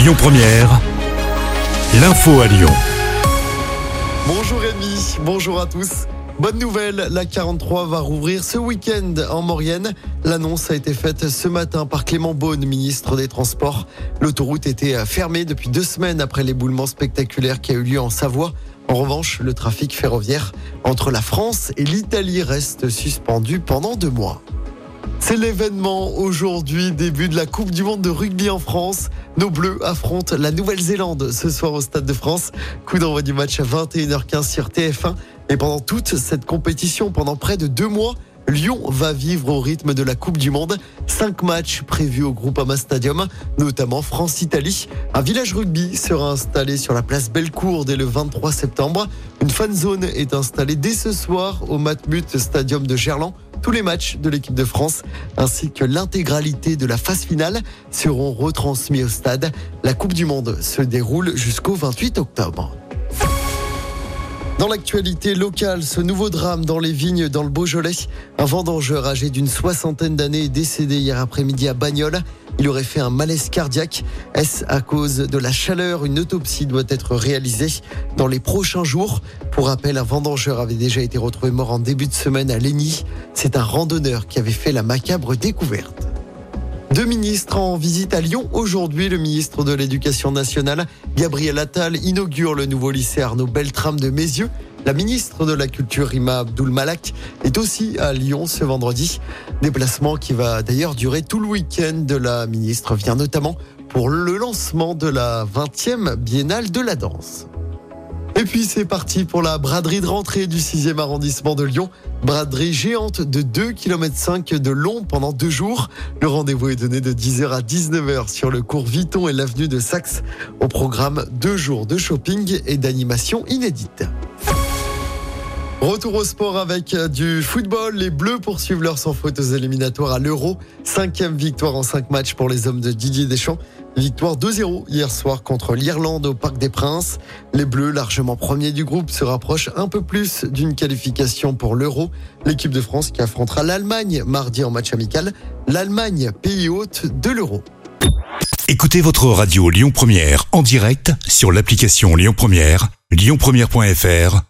Lyon Première, l'info à Lyon. Bonjour Rémi, bonjour à tous. Bonne nouvelle, la 43 va rouvrir ce week-end en Maurienne. L'annonce a été faite ce matin par Clément Beaune, ministre des Transports. L'autoroute était fermée depuis deux semaines après l'éboulement spectaculaire qui a eu lieu en Savoie. En revanche, le trafic ferroviaire entre la France et l'Italie reste suspendu pendant deux mois. C'est l'événement aujourd'hui, début de la Coupe du Monde de rugby en France. Nos Bleus affrontent la Nouvelle-Zélande ce soir au Stade de France. Coup d'envoi du match à 21h15 sur TF1. Et pendant toute cette compétition, pendant près de deux mois, Lyon va vivre au rythme de la Coupe du Monde. Cinq matchs prévus au Groupama Stadium, notamment France-Italie. Un village rugby sera installé sur la place Bellecour dès le 23 septembre. Une fan zone est installée dès ce soir au Matmut Stadium de Gerland. Tous les matchs de l'équipe de France ainsi que l'intégralité de la phase finale seront retransmis au stade. La Coupe du Monde se déroule jusqu'au 28 octobre. Dans l'actualité locale, ce nouveau drame dans les vignes dans le Beaujolais. Un vendangeur âgé d'une soixantaine d'années est décédé hier après-midi à Bagnoles. Il aurait fait un malaise cardiaque. Est-ce à cause de la chaleur? Une autopsie doit être réalisée dans les prochains jours. Pour rappel, un vendangeur avait déjà été retrouvé mort en début de semaine à Lény. C'est un randonneur qui avait fait la macabre découverte. Deux ministres en visite à Lyon. Aujourd'hui, le ministre de l'Éducation nationale, Gabriel Attal, inaugure le nouveau lycée Arnaud Beltrame de Mézieux. La ministre de la Culture, Rima Abdul Malak, est aussi à Lyon ce vendredi. Déplacement qui va d'ailleurs durer tout le week-end. La ministre vient notamment pour le lancement de la 20e biennale de la danse. Et puis c'est parti pour la braderie de rentrée du 6e arrondissement de Lyon. Braderie géante de 2 km de long pendant deux jours. Le rendez-vous est donné de 10h à 19h sur le cours Viton et l'avenue de Saxe. Au programme deux jours de shopping et d'animation inédite. Retour au sport avec du football. Les Bleus poursuivent leur sans faute aux éliminatoires à l'Euro. Cinquième victoire en cinq matchs pour les hommes de Didier Deschamps. Victoire 2-0 hier soir contre l'Irlande au Parc des Princes. Les Bleus, largement premiers du groupe, se rapprochent un peu plus d'une qualification pour l'Euro. L'équipe de France qui affrontera l'Allemagne mardi en match amical. L'Allemagne, pays hôte de l'Euro. Écoutez votre radio Lyon Première en direct sur l'application Lyon Première, lyonpremière.fr